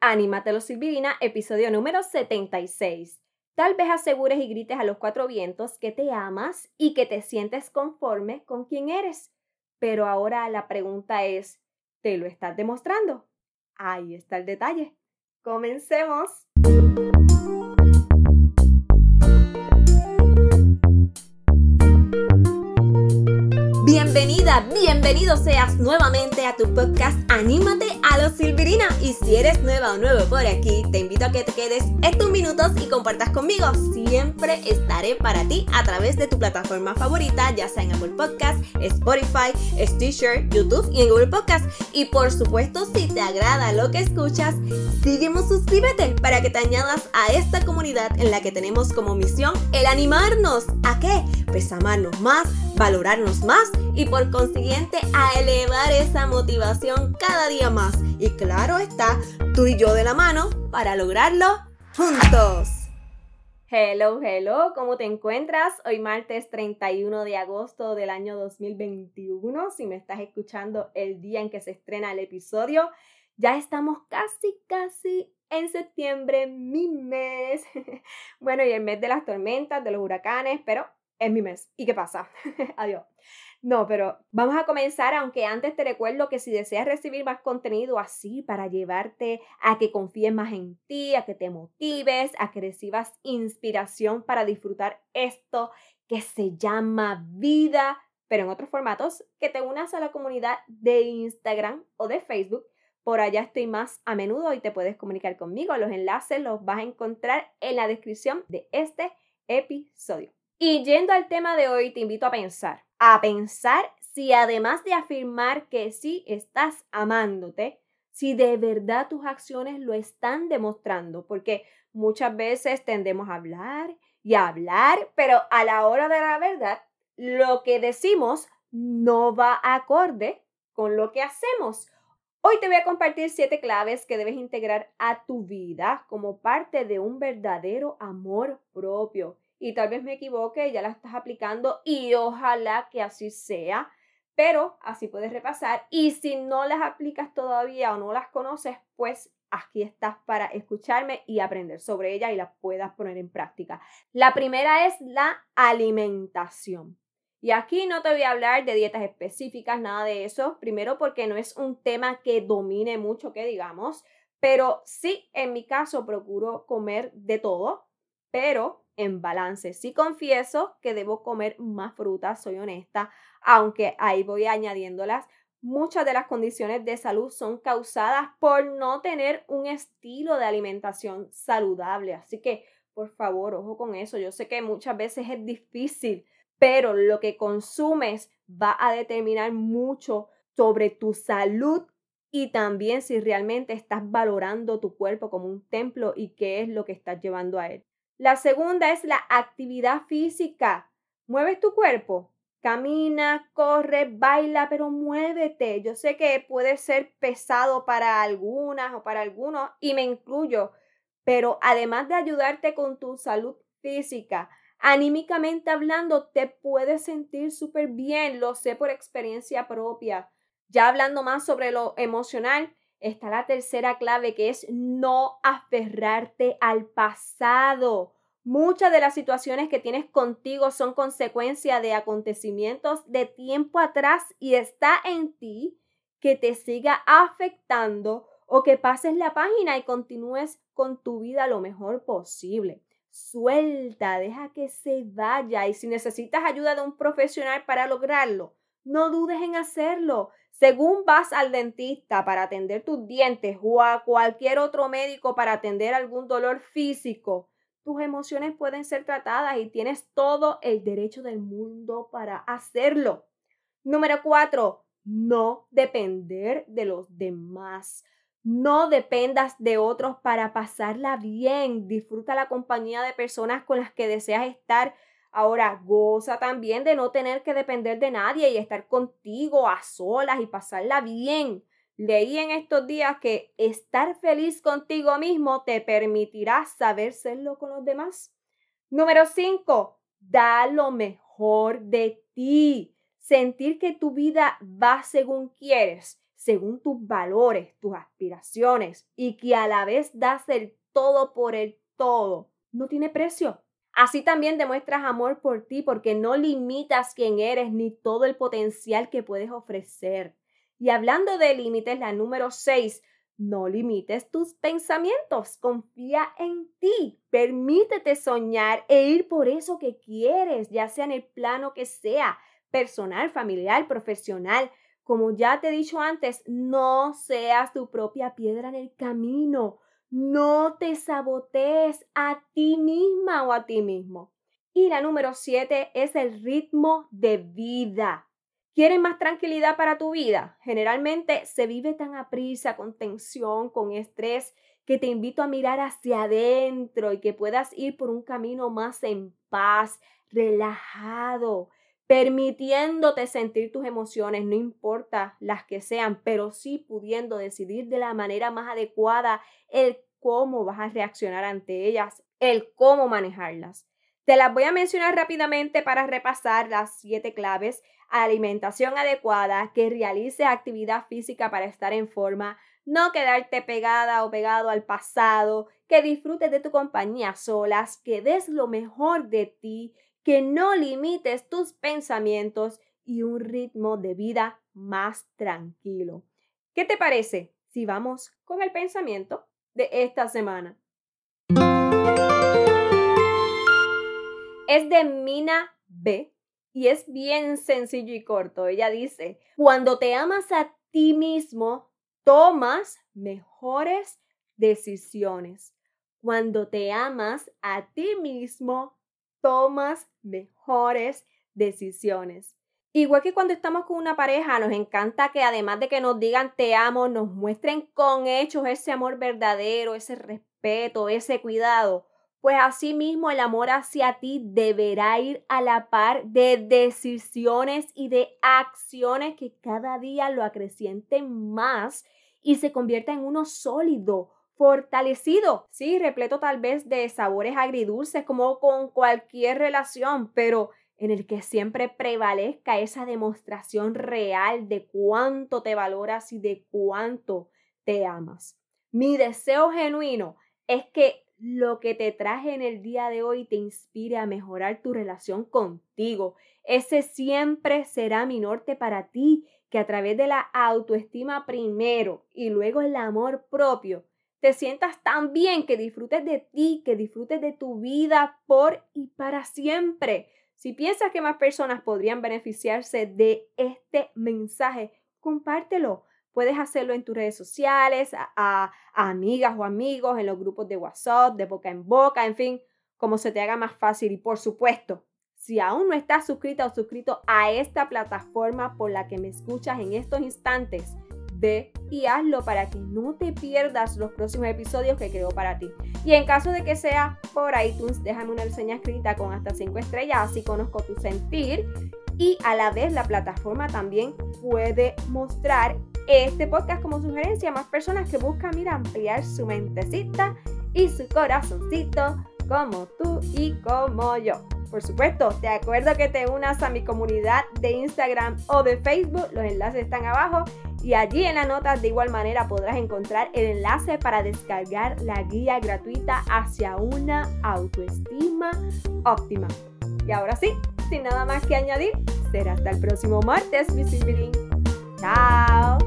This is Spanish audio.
Anímatelo Silvirina, episodio número 76. Tal vez asegures y grites a los cuatro vientos que te amas y que te sientes conforme con quien eres. Pero ahora la pregunta es, ¿te lo estás demostrando? Ahí está el detalle. Comencemos. Bienvenido seas nuevamente a tu podcast Anímate a los Silvirina. Y si eres nueva o nuevo por aquí, te invito a que te quedes estos minutos y compartas conmigo. Siempre estaré para ti a través de tu plataforma favorita, ya sea en Apple Podcast, Spotify, Stitcher, YouTube y en Google Podcast. Y por supuesto, si te agrada lo que escuchas, sígueme, suscríbete para que te añadas a esta comunidad en la que tenemos como misión el animarnos. ¿A qué? Pues amarnos más, valorarnos más y por consiguiente a elevar esa motivación cada día más. Y claro está, tú y yo de la mano para lograrlo juntos. Hello, hello, ¿cómo te encuentras? Hoy martes 31 de agosto del año 2021, si me estás escuchando el día en que se estrena el episodio, ya estamos casi, casi en septiembre, mi mes. bueno, y el mes de las tormentas, de los huracanes, pero es mi mes. ¿Y qué pasa? Adiós. No, pero vamos a comenzar, aunque antes te recuerdo que si deseas recibir más contenido así para llevarte a que confíes más en ti, a que te motives, a que recibas inspiración para disfrutar esto que se llama vida, pero en otros formatos, que te unas a la comunidad de Instagram o de Facebook. Por allá estoy más a menudo y te puedes comunicar conmigo. Los enlaces los vas a encontrar en la descripción de este episodio. Y yendo al tema de hoy, te invito a pensar, a pensar si además de afirmar que sí estás amándote, si de verdad tus acciones lo están demostrando, porque muchas veces tendemos a hablar y hablar, pero a la hora de la verdad, lo que decimos no va acorde con lo que hacemos. Hoy te voy a compartir siete claves que debes integrar a tu vida como parte de un verdadero amor propio y tal vez me equivoque, ya la estás aplicando y ojalá que así sea, pero así puedes repasar y si no las aplicas todavía o no las conoces, pues aquí estás para escucharme y aprender sobre ellas y las puedas poner en práctica. La primera es la alimentación. Y aquí no te voy a hablar de dietas específicas, nada de eso. Primero porque no es un tema que domine mucho, que digamos, pero sí, en mi caso, procuro comer de todo, pero en balance. Sí confieso que debo comer más frutas, soy honesta, aunque ahí voy añadiéndolas. Muchas de las condiciones de salud son causadas por no tener un estilo de alimentación saludable. Así que, por favor, ojo con eso. Yo sé que muchas veces es difícil, pero lo que consumes va a determinar mucho sobre tu salud y también si realmente estás valorando tu cuerpo como un templo y qué es lo que estás llevando a él. La segunda es la actividad física. Mueves tu cuerpo. Camina, corre, baila, pero muévete. Yo sé que puede ser pesado para algunas o para algunos, y me incluyo, pero además de ayudarte con tu salud física, anímicamente hablando, te puedes sentir súper bien, lo sé por experiencia propia. Ya hablando más sobre lo emocional, está la tercera clave que es no aferrarte al pasado. Muchas de las situaciones que tienes contigo son consecuencia de acontecimientos de tiempo atrás y está en ti que te siga afectando o que pases la página y continúes con tu vida lo mejor posible. Suelta, deja que se vaya y si necesitas ayuda de un profesional para lograrlo, no dudes en hacerlo. Según vas al dentista para atender tus dientes o a cualquier otro médico para atender algún dolor físico, tus emociones pueden ser tratadas y tienes todo el derecho del mundo para hacerlo. Número cuatro, no depender de los demás. No dependas de otros para pasarla bien. Disfruta la compañía de personas con las que deseas estar Ahora, goza también de no tener que depender de nadie y estar contigo a solas y pasarla bien. Leí en estos días que estar feliz contigo mismo te permitirá saber serlo con los demás. Número 5. Da lo mejor de ti. Sentir que tu vida va según quieres según tus valores, tus aspiraciones y que a la vez das el todo por el todo, no tiene precio. Así también demuestras amor por ti porque no limitas quién eres ni todo el potencial que puedes ofrecer. Y hablando de límites, la número 6, no limites tus pensamientos, confía en ti, permítete soñar e ir por eso que quieres, ya sea en el plano que sea, personal, familiar, profesional. Como ya te he dicho antes, no seas tu propia piedra en el camino. No te sabotees a ti misma o a ti mismo. Y la número siete es el ritmo de vida. ¿Quieres más tranquilidad para tu vida? Generalmente se vive tan a prisa, con tensión, con estrés, que te invito a mirar hacia adentro y que puedas ir por un camino más en paz, relajado, permitiéndote sentir tus emociones, no importa las que sean, pero sí pudiendo decidir de la manera más adecuada el cómo vas a reaccionar ante ellas, el cómo manejarlas. Te las voy a mencionar rápidamente para repasar las siete claves. Alimentación adecuada, que realice actividad física para estar en forma, no quedarte pegada o pegado al pasado, que disfrutes de tu compañía solas, que des lo mejor de ti, que no limites tus pensamientos y un ritmo de vida más tranquilo. ¿Qué te parece si vamos con el pensamiento de esta semana? Es de Mina B y es bien sencillo y corto. Ella dice, cuando te amas a ti mismo, tomas mejores decisiones. Cuando te amas a ti mismo, tomas mejores decisiones. Igual que cuando estamos con una pareja, nos encanta que además de que nos digan te amo, nos muestren con hechos ese amor verdadero, ese respeto, ese cuidado. Pues asimismo el amor hacia ti deberá ir a la par de decisiones y de acciones que cada día lo acrecienten más y se convierta en uno sólido, fortalecido, sí, repleto tal vez de sabores agridulces como con cualquier relación, pero en el que siempre prevalezca esa demostración real de cuánto te valoras y de cuánto te amas. Mi deseo genuino es que lo que te traje en el día de hoy te inspire a mejorar tu relación contigo. Ese siempre será mi norte para ti, que a través de la autoestima primero y luego el amor propio, te sientas tan bien que disfrutes de ti, que disfrutes de tu vida por y para siempre. Si piensas que más personas podrían beneficiarse de este mensaje, compártelo. Puedes hacerlo en tus redes sociales, a, amigas o amigos, en los grupos de WhatsApp, de boca en boca, en fin, como se te haga más fácil. Y por supuesto, si aún no estás suscrita o suscrito a esta plataforma por la que me escuchas en estos instantes, ve y hazlo para que no te pierdas los próximos episodios que creo para ti. Y en caso de que sea por iTunes, déjame una reseña escrita con hasta 5 estrellas, así conozco tu sentir. Y a la vez la plataforma también puede mostrar este podcast como sugerencia a más personas que buscan, mira, ampliar su mentecita y su corazoncito como tú y como yo. Por supuesto, te acuerdo que te unas a mi comunidad de Instagram o de Facebook, los enlaces están abajo y allí en las notas de igual manera podrás encontrar el enlace para descargar la guía gratuita hacia una autoestima óptima. Y ahora sí, sin nada más que añadir, será hasta el próximo martes, mi Silverín. Chao.